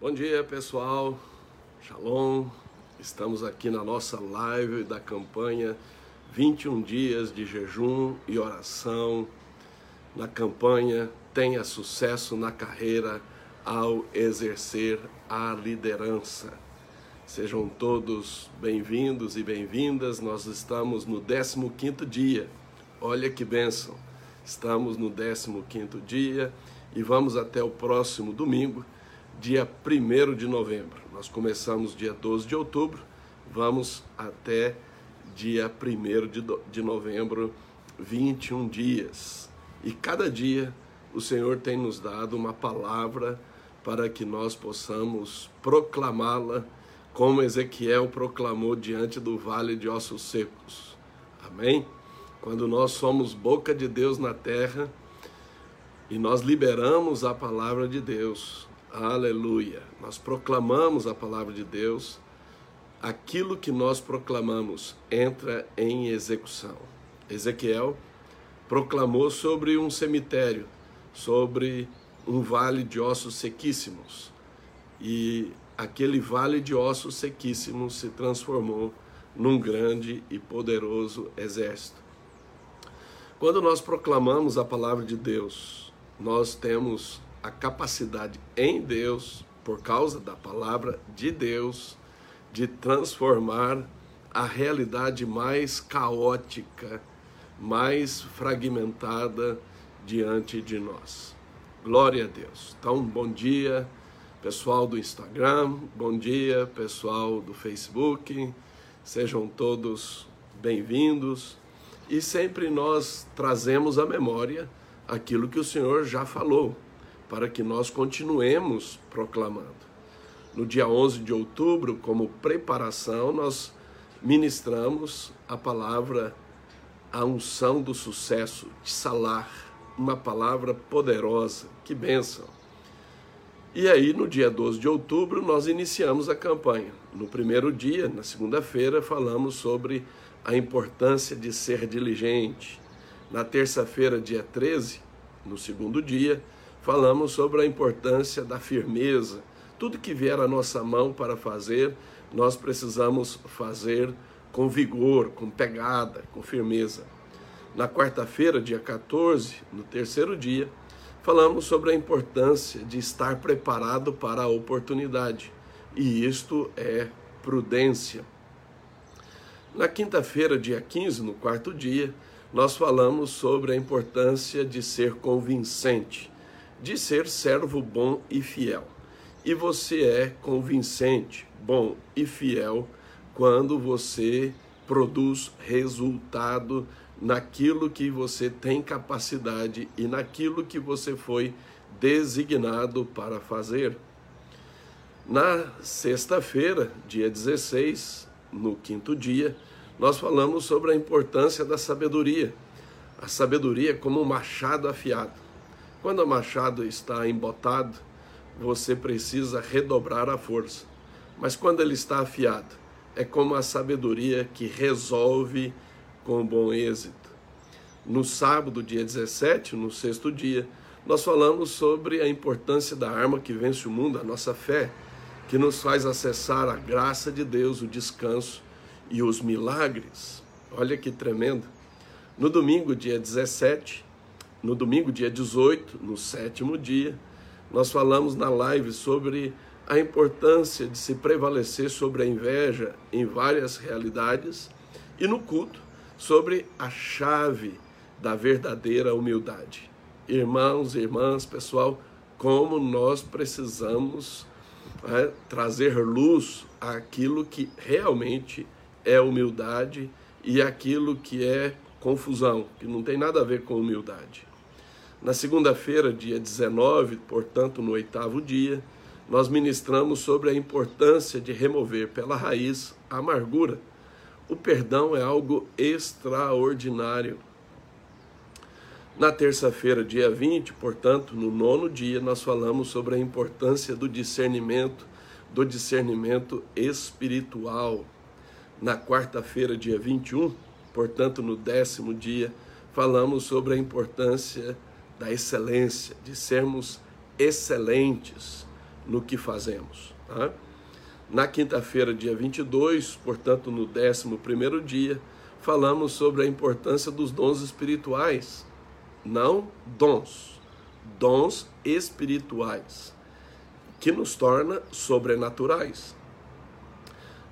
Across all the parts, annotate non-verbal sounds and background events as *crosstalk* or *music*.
Bom dia, pessoal. Shalom. Estamos aqui na nossa live da campanha 21 dias de jejum e oração. Na campanha Tenha sucesso na carreira ao exercer a liderança. Sejam todos bem-vindos e bem-vindas. Nós estamos no 15º dia. Olha que bênção. Estamos no 15º dia e vamos até o próximo domingo, dia 1 de novembro. Nós começamos dia 12 de outubro, vamos até dia 1 de novembro, 21 dias. E cada dia o Senhor tem nos dado uma palavra para que nós possamos proclamá-la como Ezequiel proclamou diante do vale de ossos secos. Amém? Quando nós somos boca de Deus na terra e nós liberamos a palavra de Deus, aleluia, nós proclamamos a palavra de Deus, aquilo que nós proclamamos entra em execução. Ezequiel proclamou sobre um cemitério, sobre um vale de ossos sequíssimos. E aquele vale de ossos sequíssimos se transformou num grande e poderoso exército. Quando nós proclamamos a palavra de Deus, nós temos a capacidade em Deus, por causa da palavra de Deus, de transformar a realidade mais caótica, mais fragmentada diante de nós. Glória a Deus. Então, bom dia pessoal do Instagram, bom dia, pessoal do Facebook, sejam todos bem-vindos. E sempre nós trazemos à memória aquilo que o Senhor já falou, para que nós continuemos proclamando. No dia 11 de outubro, como preparação, nós ministramos a palavra a unção do sucesso, de salar, uma palavra poderosa. Que bênção! E aí, no dia 12 de outubro, nós iniciamos a campanha. No primeiro dia, na segunda-feira, falamos sobre a importância de ser diligente. Na terça-feira, dia 13, no segundo dia, falamos sobre a importância da firmeza. Tudo que vier à nossa mão para fazer, nós precisamos fazer com vigor, com pegada, com firmeza. Na quarta-feira, dia 14, no terceiro dia, falamos sobre a importância de estar preparado para a oportunidade, e isto é prudência. Na quinta-feira, dia 15, no quarto dia, nós falamos sobre a importância de ser convincente, de ser servo bom e fiel. E você é convincente, bom e fiel quando você produz resultado naquilo que você tem capacidade e naquilo que você foi designado para fazer. Na sexta-feira, dia 16, no quinto dia, nós falamos sobre a importância da sabedoria. A sabedoria como um machado afiado. Quando o machado está embotado, você precisa redobrar a força. Mas quando ele está afiado, é como a sabedoria que resolve com bom êxito. No sábado, dia 17, no sexto dia, nós falamos sobre a importância da arma que vence o mundo, a nossa fé, que nos faz acessar a graça de Deus, o descanso e os milagres. Olha que tremendo. No domingo, dia 17, no domingo, dia 18, no sétimo dia, nós falamos na live sobre a importância de se prevalecer sobre a inveja em várias realidades e no culto sobre a chave da verdadeira humildade. Irmãos irmãs, pessoal, como nós precisamos é, trazer luz àquilo que realmente é humildade e aquilo que é confusão, que não tem nada a ver com humildade. Na segunda-feira, dia 19, portanto, no oitavo dia, nós ministramos sobre a importância de remover pela raiz a amargura o perdão é algo extraordinário. Na terça-feira, dia 20, portanto, no nono dia, nós falamos sobre a importância do discernimento, do discernimento espiritual. Na quarta-feira, dia 21, portanto, no décimo dia, falamos sobre a importância da excelência, de sermos excelentes, no que fazemos. Tá? Na quinta-feira, dia 22, portanto, no 11 dia, falamos sobre a importância dos dons espirituais. Não dons, dons espirituais, que nos torna sobrenaturais.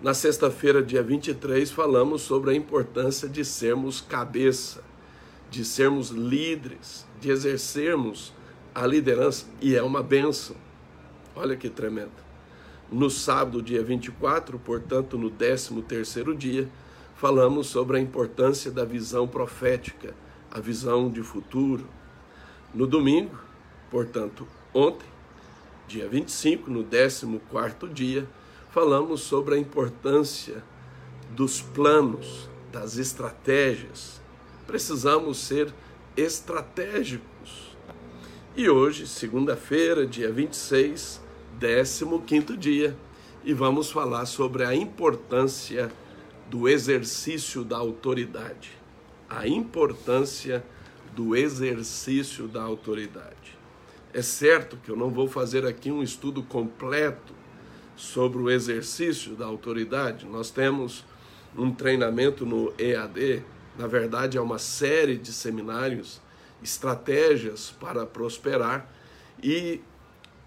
Na sexta-feira, dia 23, falamos sobre a importância de sermos cabeça, de sermos líderes, de exercermos a liderança, e é uma benção. Olha que tremendo. No sábado, dia 24, portanto, no 13 terceiro dia, falamos sobre a importância da visão profética, a visão de futuro. No domingo, portanto, ontem, dia 25, no 14 quarto dia, falamos sobre a importância dos planos, das estratégias. Precisamos ser estratégicos. E hoje, segunda-feira, dia 26, 15 dia, e vamos falar sobre a importância do exercício da autoridade. A importância do exercício da autoridade. É certo que eu não vou fazer aqui um estudo completo sobre o exercício da autoridade. Nós temos um treinamento no EAD, na verdade é uma série de seminários, estratégias para prosperar, e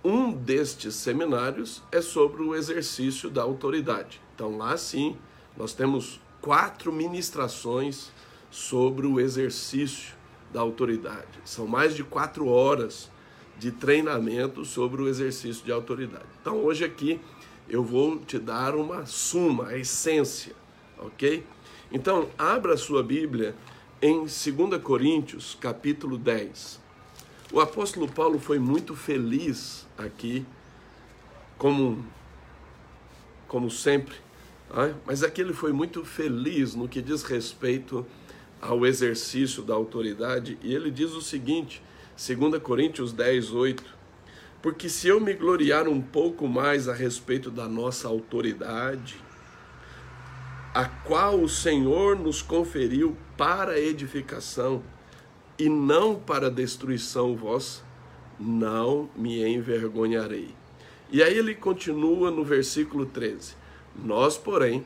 um destes seminários é sobre o exercício da autoridade. Então lá sim, nós temos quatro ministrações sobre o exercício da autoridade. São mais de quatro horas de treinamento sobre o exercício de autoridade. Então hoje aqui eu vou te dar uma suma, a essência, ok? Então, abra a sua Bíblia em 2 Coríntios, capítulo 10. O apóstolo Paulo foi muito feliz aqui, como, como sempre, né? mas aqui ele foi muito feliz no que diz respeito ao exercício da autoridade, e ele diz o seguinte, 2 Coríntios 10, 8 porque se eu me gloriar um pouco mais a respeito da nossa autoridade, a qual o Senhor nos conferiu para edificação e não para destruição vossa, não me envergonharei. E aí ele continua no versículo 13: Nós, porém,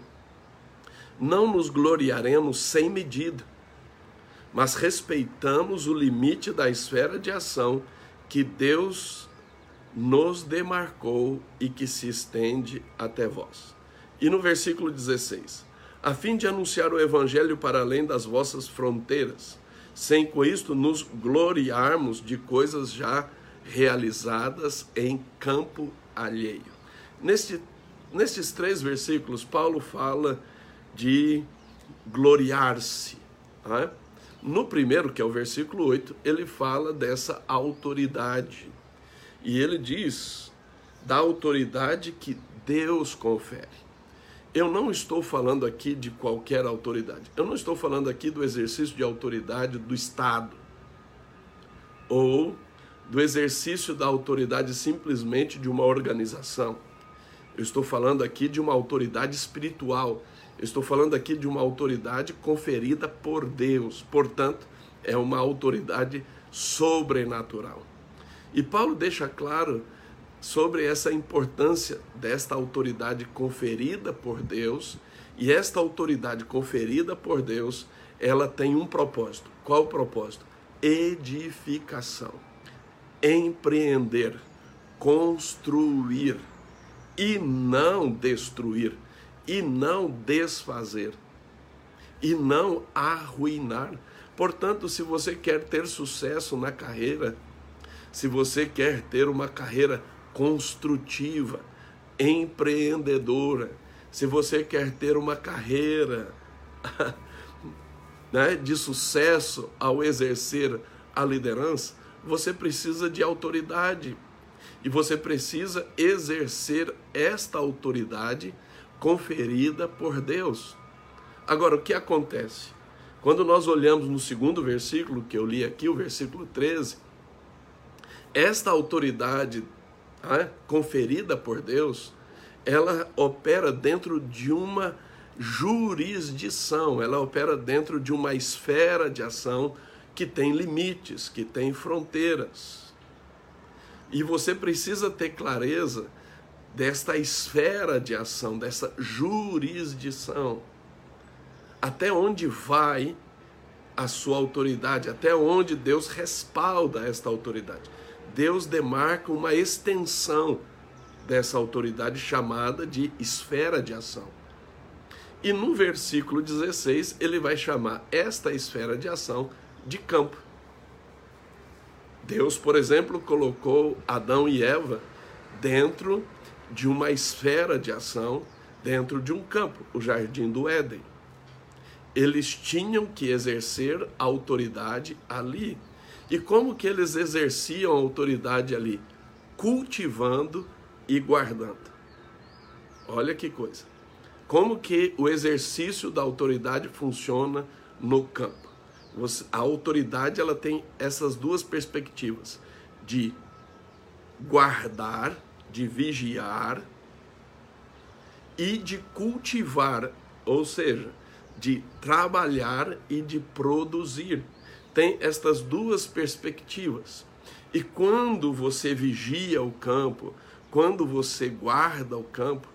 não nos gloriaremos sem medida, mas respeitamos o limite da esfera de ação que Deus nos demarcou e que se estende até vós. E no versículo 16: a fim de anunciar o evangelho para além das vossas fronteiras, sem com isto nos gloriarmos de coisas já realizadas em campo alheio. Neste, nestes três versículos, Paulo fala de gloriar-se. É? No primeiro, que é o versículo 8, ele fala dessa autoridade e ele diz da autoridade que Deus confere. Eu não estou falando aqui de qualquer autoridade. Eu não estou falando aqui do exercício de autoridade do Estado ou do exercício da autoridade simplesmente de uma organização. Eu estou falando aqui de uma autoridade espiritual. Eu estou falando aqui de uma autoridade conferida por Deus. Portanto, é uma autoridade sobrenatural. E Paulo deixa claro sobre essa importância desta autoridade conferida por Deus, e esta autoridade conferida por Deus, ela tem um propósito. Qual o propósito? Edificação. Empreender, construir e não destruir, e não desfazer, e não arruinar. Portanto, se você quer ter sucesso na carreira, se você quer ter uma carreira construtiva, empreendedora, se você quer ter uma carreira *laughs* né, de sucesso ao exercer a liderança, você precisa de autoridade. E você precisa exercer esta autoridade conferida por Deus. Agora, o que acontece? Quando nós olhamos no segundo versículo que eu li aqui, o versículo 13, esta autoridade conferida por Deus, ela opera dentro de uma jurisdição, ela opera dentro de uma esfera de ação que tem limites, que tem fronteiras. E você precisa ter clareza desta esfera de ação, dessa jurisdição. Até onde vai a sua autoridade, até onde Deus respalda esta autoridade. Deus demarca uma extensão dessa autoridade chamada de esfera de ação. E no versículo 16, ele vai chamar esta esfera de ação de campo. Deus, por exemplo, colocou Adão e Eva dentro de uma esfera de ação, dentro de um campo, o jardim do Éden. Eles tinham que exercer autoridade ali. E como que eles exerciam a autoridade ali? Cultivando e guardando. Olha que coisa. Como que o exercício da autoridade funciona no campo? Você, a autoridade ela tem essas duas perspectivas de guardar, de vigiar e de cultivar, ou seja, de trabalhar e de produzir. Tem estas duas perspectivas. E quando você vigia o campo, quando você guarda o campo,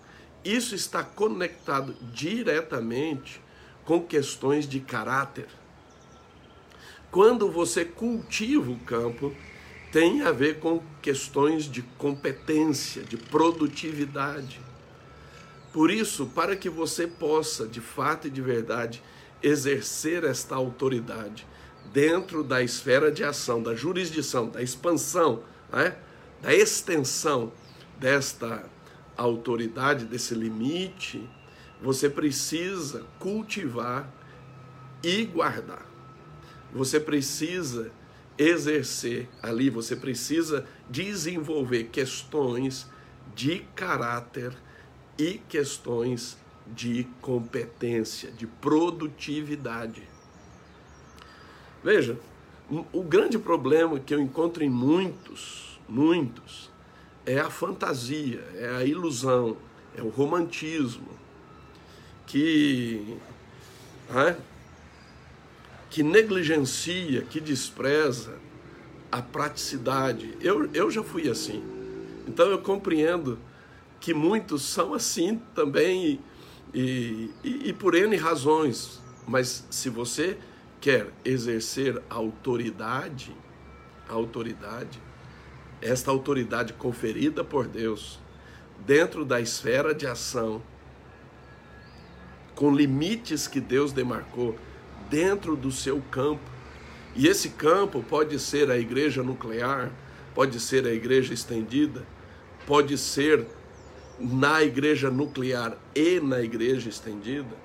isso está conectado diretamente com questões de caráter quando você cultiva o campo, tem a ver com questões de competência, de produtividade. Por isso, para que você possa, de fato e de verdade, exercer esta autoridade dentro da esfera de ação, da jurisdição, da expansão, né? da extensão desta autoridade, desse limite, você precisa cultivar e guardar você precisa exercer ali, você precisa desenvolver questões de caráter e questões de competência, de produtividade. Veja, o grande problema que eu encontro em muitos, muitos, é a fantasia, é a ilusão, é o romantismo, que é, que negligencia, que despreza a praticidade. Eu, eu já fui assim. Então eu compreendo que muitos são assim também e, e, e por N razões. Mas se você quer exercer autoridade, autoridade, esta autoridade conferida por Deus dentro da esfera de ação, com limites que Deus demarcou, dentro do seu campo. E esse campo pode ser a igreja nuclear, pode ser a igreja estendida, pode ser na igreja nuclear e na igreja estendida,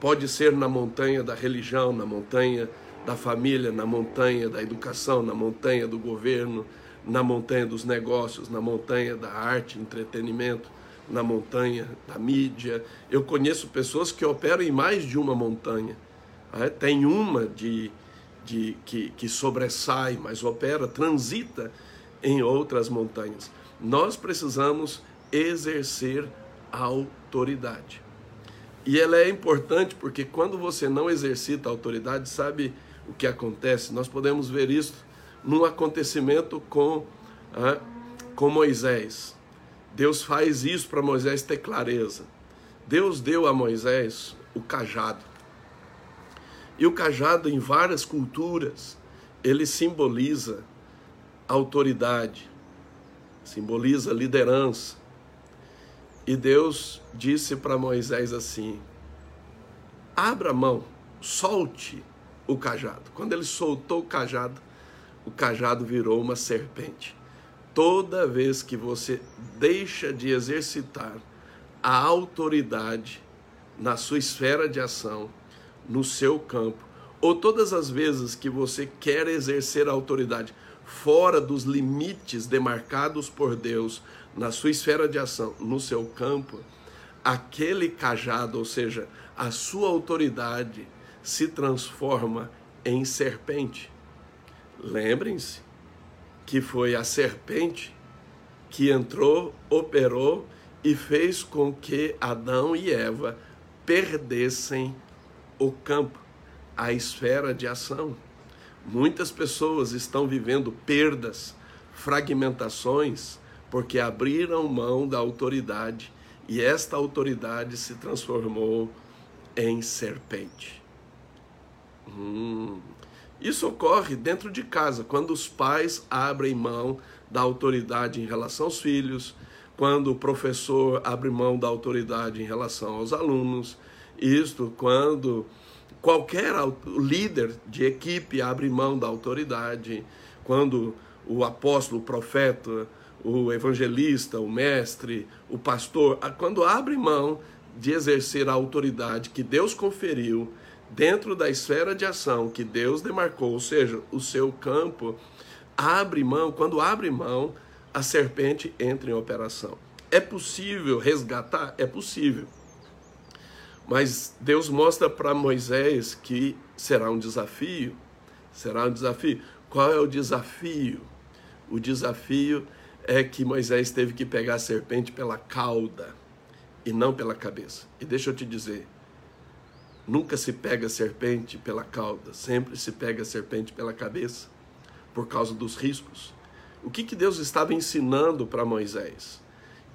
pode ser na montanha da religião, na montanha da família, na montanha da educação, na montanha do governo, na montanha dos negócios, na montanha da arte, entretenimento, na montanha da mídia. Eu conheço pessoas que operam em mais de uma montanha é, tem uma de, de que, que sobressai, mas opera, transita em outras montanhas. Nós precisamos exercer a autoridade. E ela é importante porque quando você não exercita a autoridade, sabe o que acontece? Nós podemos ver isso num acontecimento com, ah, com Moisés. Deus faz isso para Moisés ter clareza. Deus deu a Moisés o cajado. E o cajado, em várias culturas, ele simboliza autoridade, simboliza liderança. E Deus disse para Moisés assim: abra a mão, solte o cajado. Quando ele soltou o cajado, o cajado virou uma serpente. Toda vez que você deixa de exercitar a autoridade na sua esfera de ação, no seu campo, ou todas as vezes que você quer exercer a autoridade fora dos limites demarcados por Deus na sua esfera de ação, no seu campo, aquele cajado, ou seja, a sua autoridade, se transforma em serpente. Lembrem-se que foi a serpente que entrou, operou e fez com que Adão e Eva perdessem o campo, a esfera de ação. Muitas pessoas estão vivendo perdas fragmentações porque abriram mão da autoridade e esta autoridade se transformou em serpente. Hum. Isso ocorre dentro de casa, quando os pais abrem mão da autoridade em relação aos filhos, quando o professor abre mão da autoridade em relação aos alunos, isto quando qualquer líder de equipe abre mão da autoridade, quando o apóstolo, o profeta, o evangelista, o mestre, o pastor, quando abre mão de exercer a autoridade que Deus conferiu dentro da esfera de ação que Deus demarcou, ou seja, o seu campo, abre mão, quando abre mão, a serpente entra em operação. É possível resgatar? É possível. Mas Deus mostra para Moisés que será um desafio. Será um desafio. Qual é o desafio? O desafio é que Moisés teve que pegar a serpente pela cauda e não pela cabeça. E deixa eu te dizer, nunca se pega a serpente pela cauda, sempre se pega a serpente pela cabeça, por causa dos riscos. O que, que Deus estava ensinando para Moisés?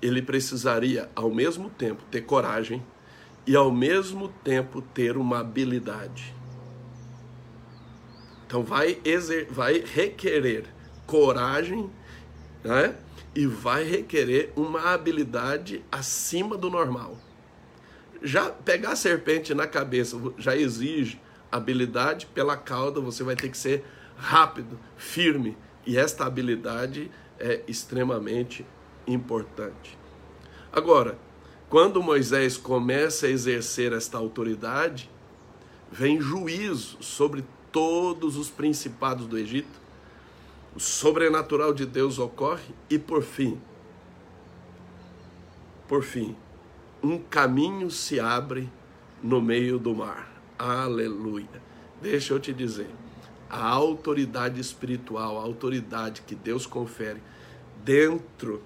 Ele precisaria, ao mesmo tempo, ter coragem e, ao mesmo tempo, ter uma habilidade. Então, vai, exer vai requerer coragem né? e vai requerer uma habilidade acima do normal. Já pegar a serpente na cabeça já exige habilidade, pela cauda você vai ter que ser rápido, firme, e esta habilidade é extremamente importante. Agora, quando Moisés começa a exercer esta autoridade, vem juízo sobre todos os principados do Egito, o sobrenatural de Deus ocorre e por fim, por fim, um caminho se abre no meio do mar. Aleluia. Deixa eu te dizer, a autoridade espiritual, a autoridade que Deus confere dentro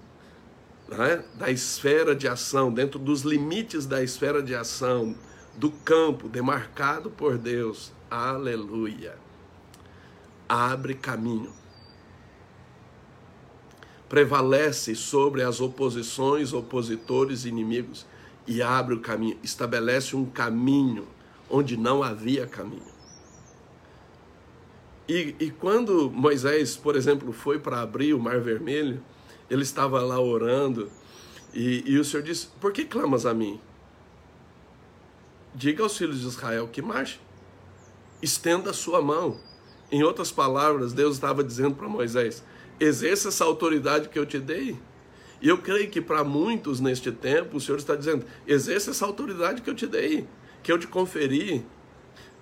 né, da esfera de ação, dentro dos limites da esfera de ação, do campo demarcado por Deus, aleluia, abre caminho prevalece sobre as oposições, opositores inimigos e abre o caminho, estabelece um caminho onde não havia caminho. E, e quando Moisés, por exemplo, foi para abrir o Mar Vermelho, ele estava lá orando e, e o Senhor disse: Por que clamas a mim? Diga aos filhos de Israel que marchem, estenda a sua mão. Em outras palavras, Deus estava dizendo para Moisés: exerça essa autoridade que eu te dei. E eu creio que para muitos neste tempo o Senhor está dizendo: exerça essa autoridade que eu te dei, que eu te conferi,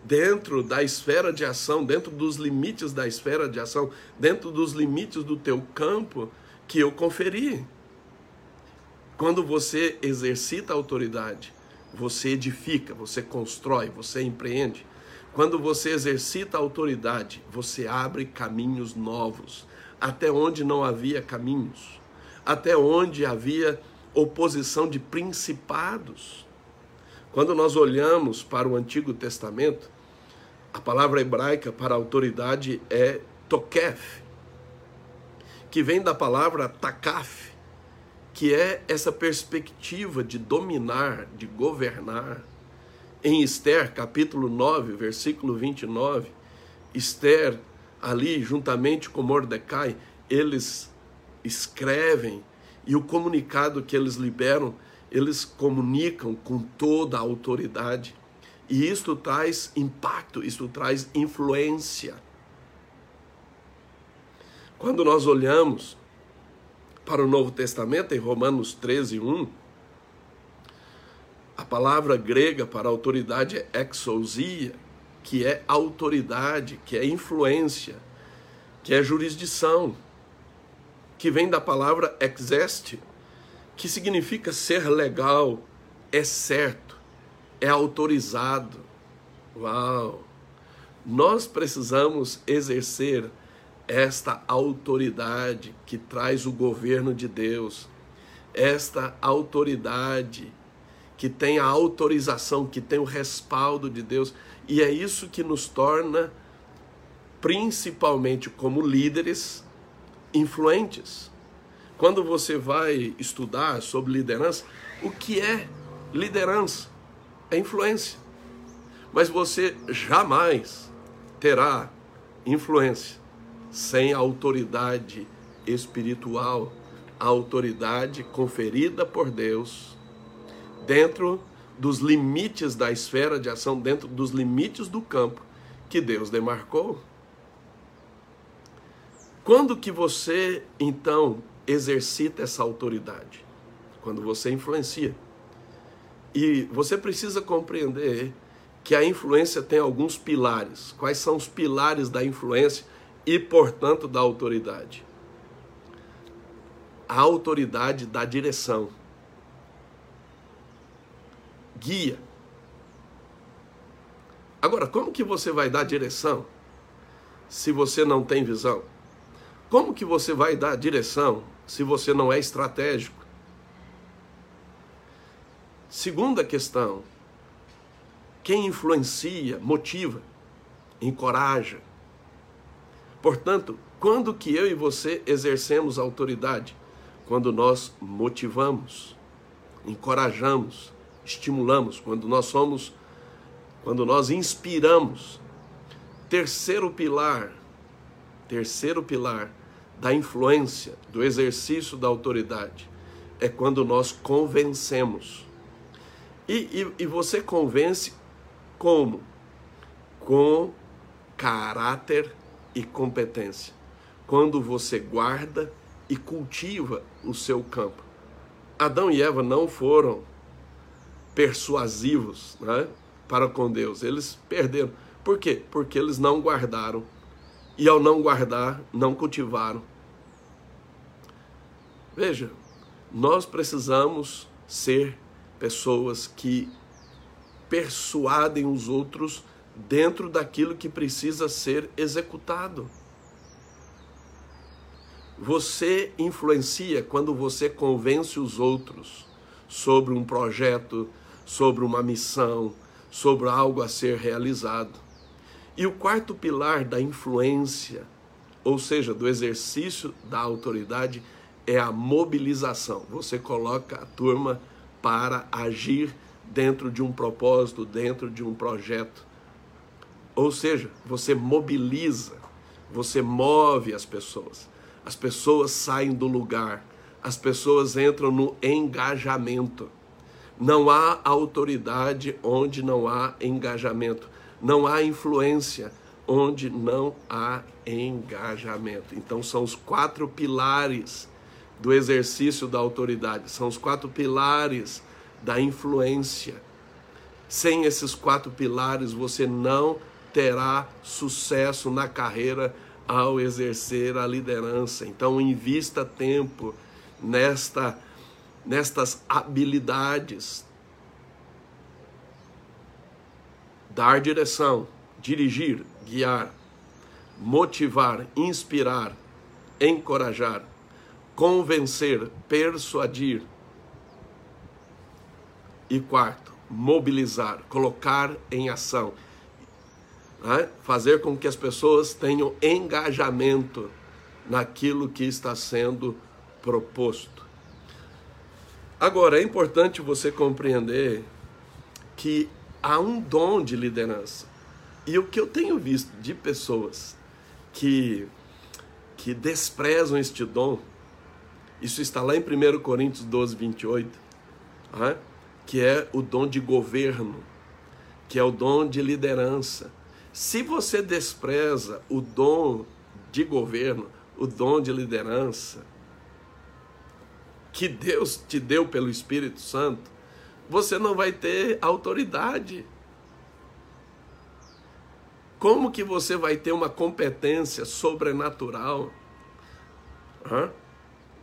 dentro da esfera de ação, dentro dos limites da esfera de ação, dentro dos limites do teu campo que eu conferi. Quando você exercita a autoridade, você edifica, você constrói, você empreende. Quando você exercita a autoridade, você abre caminhos novos até onde não havia caminhos, até onde havia oposição de principados. Quando nós olhamos para o Antigo Testamento, a palavra hebraica para autoridade é tokef, que vem da palavra takaf, que é essa perspectiva de dominar, de governar. Em Esther, capítulo 9, versículo 29, Esther ali, juntamente com Mordecai, eles escrevem e o comunicado que eles liberam, eles comunicam com toda a autoridade. E isto traz impacto, isto traz influência. Quando nós olhamos para o Novo Testamento, em Romanos 13, 1, a palavra grega para autoridade é exousia, que é autoridade, que é influência, que é jurisdição, que vem da palavra exeste, que significa ser legal, é certo, é autorizado. Uau! Nós precisamos exercer esta autoridade que traz o governo de Deus, esta autoridade que tem a autorização, que tem o respaldo de Deus. E é isso que nos torna, principalmente como líderes, influentes. Quando você vai estudar sobre liderança, o que é liderança? É influência. Mas você jamais terá influência sem a autoridade espiritual, a autoridade conferida por Deus dentro dos limites da esfera de ação, dentro dos limites do campo que Deus demarcou. Quando que você então exercita essa autoridade? Quando você influencia. E você precisa compreender que a influência tem alguns pilares. Quais são os pilares da influência e, portanto, da autoridade? A autoridade da direção guia. Agora, como que você vai dar direção se você não tem visão? Como que você vai dar direção se você não é estratégico? Segunda questão: quem influencia, motiva, encoraja. Portanto, quando que eu e você exercemos autoridade? Quando nós motivamos, encorajamos, estimulamos, quando nós somos, quando nós inspiramos. Terceiro pilar, terceiro pilar da influência, do exercício da autoridade, é quando nós convencemos. E, e, e você convence como? Com caráter e competência. Quando você guarda e cultiva o seu campo. Adão e Eva não foram persuasivos né, para com Deus. Eles perderam. Por quê? Porque eles não guardaram. E ao não guardar, não cultivaram. Veja, nós precisamos ser pessoas que persuadem os outros dentro daquilo que precisa ser executado. Você influencia quando você convence os outros sobre um projeto, sobre uma missão, sobre algo a ser realizado. E o quarto pilar da influência, ou seja, do exercício da autoridade, é a mobilização. Você coloca a turma para agir dentro de um propósito, dentro de um projeto. Ou seja, você mobiliza, você move as pessoas. As pessoas saem do lugar, as pessoas entram no engajamento. Não há autoridade onde não há engajamento. Não há influência onde não há engajamento. Então, são os quatro pilares do exercício da autoridade, são os quatro pilares da influência. Sem esses quatro pilares, você não terá sucesso na carreira ao exercer a liderança. Então, invista tempo nesta nestas habilidades. Dar direção, dirigir, guiar, motivar, inspirar, encorajar, convencer, persuadir. E quarto, mobilizar, colocar em ação. Né? Fazer com que as pessoas tenham engajamento naquilo que está sendo proposto. Agora, é importante você compreender que há um dom de liderança. E o que eu tenho visto de pessoas que, que desprezam este dom, isso está lá em 1 Coríntios 12, 28, né? que é o dom de governo, que é o dom de liderança. Se você despreza o dom de governo, o dom de liderança, que Deus te deu pelo Espírito Santo, você não vai ter autoridade. Como que você vai ter uma competência sobrenatural hein?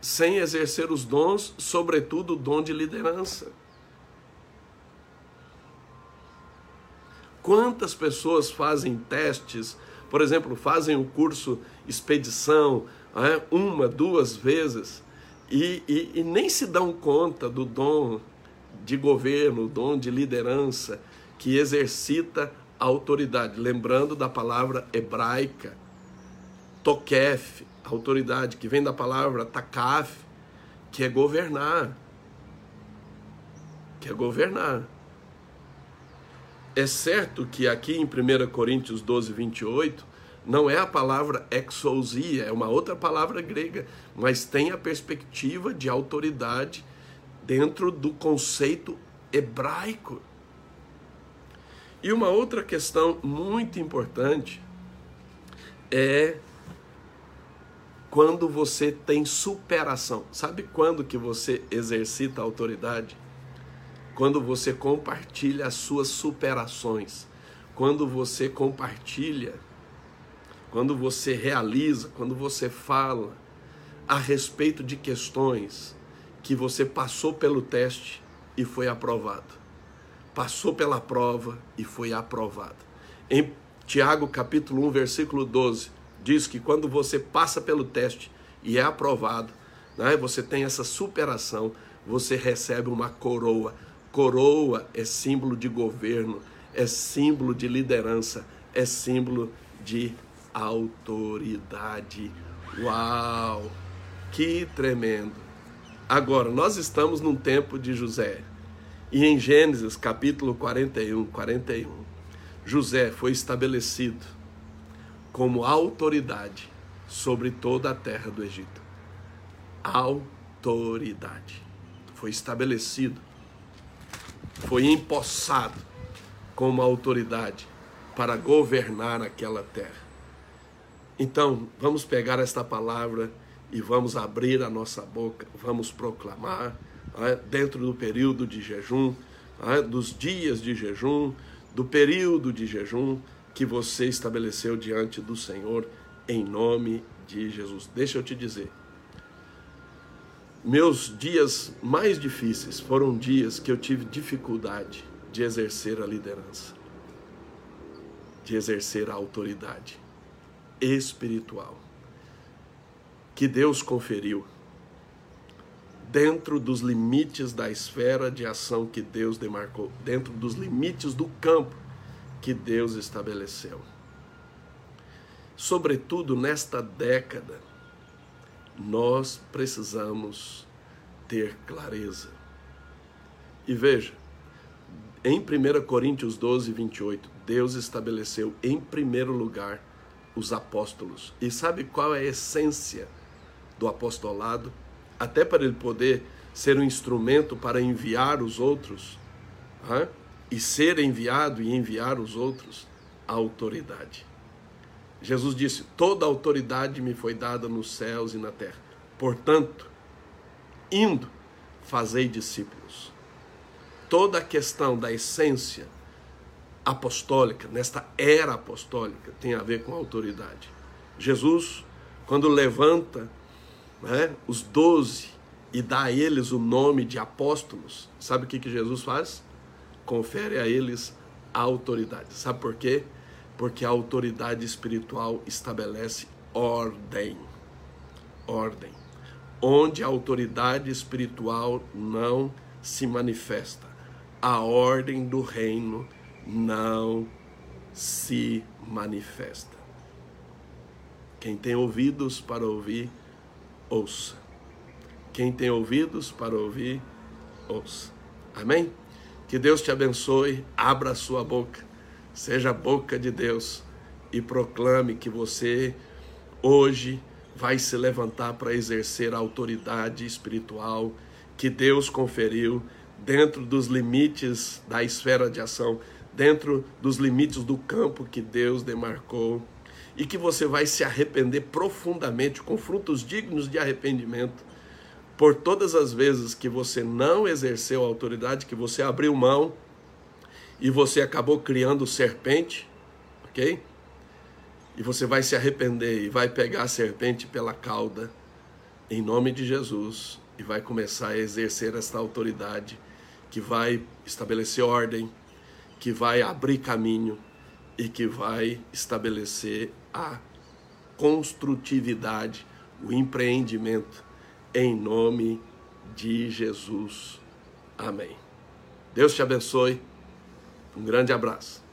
sem exercer os dons, sobretudo o dom de liderança? Quantas pessoas fazem testes, por exemplo, fazem o curso expedição uma, duas vezes e, e, e nem se dão conta do dom de governo, dom de liderança que exercita a autoridade. Lembrando da palavra hebraica, Tokef, autoridade, que vem da palavra takaf, que é governar. Que é governar. É certo que aqui em 1 Coríntios 12, 28, não é a palavra exousia, é uma outra palavra grega, mas tem a perspectiva de autoridade dentro do conceito hebraico. E uma outra questão muito importante é quando você tem superação. Sabe quando que você exercita a autoridade? quando você compartilha as suas superações, quando você compartilha, quando você realiza, quando você fala a respeito de questões que você passou pelo teste e foi aprovado. Passou pela prova e foi aprovado. Em Tiago capítulo 1, versículo 12, diz que quando você passa pelo teste e é aprovado, né, você tem essa superação, você recebe uma coroa Coroa é símbolo de governo, é símbolo de liderança, é símbolo de autoridade. Uau! Que tremendo! Agora, nós estamos num tempo de José. E em Gênesis capítulo 41, 41, José foi estabelecido como autoridade sobre toda a terra do Egito. Autoridade. Foi estabelecido foi empossado como autoridade para governar aquela terra. Então, vamos pegar esta palavra e vamos abrir a nossa boca, vamos proclamar, é, dentro do período de jejum, é, dos dias de jejum, do período de jejum que você estabeleceu diante do Senhor, em nome de Jesus. Deixa eu te dizer, meus dias mais difíceis foram dias que eu tive dificuldade de exercer a liderança, de exercer a autoridade espiritual que Deus conferiu dentro dos limites da esfera de ação que Deus demarcou, dentro dos limites do campo que Deus estabeleceu. Sobretudo nesta década, nós precisamos ter clareza. E veja, em 1 Coríntios 12, 28, Deus estabeleceu em primeiro lugar os apóstolos. E sabe qual é a essência do apostolado? Até para ele poder ser um instrumento para enviar os outros, hein? e ser enviado e enviar os outros, a autoridade. Jesus disse: Toda autoridade me foi dada nos céus e na terra. Portanto, indo, fazei discípulos. Toda a questão da essência apostólica, nesta era apostólica, tem a ver com autoridade. Jesus, quando levanta né, os doze e dá a eles o nome de apóstolos, sabe o que, que Jesus faz? Confere a eles a autoridade. Sabe por quê? porque a autoridade espiritual estabelece ordem. Ordem. Onde a autoridade espiritual não se manifesta, a ordem do reino não se manifesta. Quem tem ouvidos para ouvir, ouça. Quem tem ouvidos para ouvir, ouça. Amém? Que Deus te abençoe, abra a sua boca seja a boca de Deus e proclame que você hoje vai se levantar para exercer a autoridade espiritual que Deus conferiu dentro dos limites da esfera de ação, dentro dos limites do campo que Deus demarcou, e que você vai se arrepender profundamente, com frutos dignos de arrependimento, por todas as vezes que você não exerceu a autoridade, que você abriu mão e você acabou criando serpente, ok? E você vai se arrepender e vai pegar a serpente pela cauda, em nome de Jesus, e vai começar a exercer esta autoridade que vai estabelecer ordem, que vai abrir caminho e que vai estabelecer a construtividade, o empreendimento, em nome de Jesus. Amém. Deus te abençoe. Um grande abraço.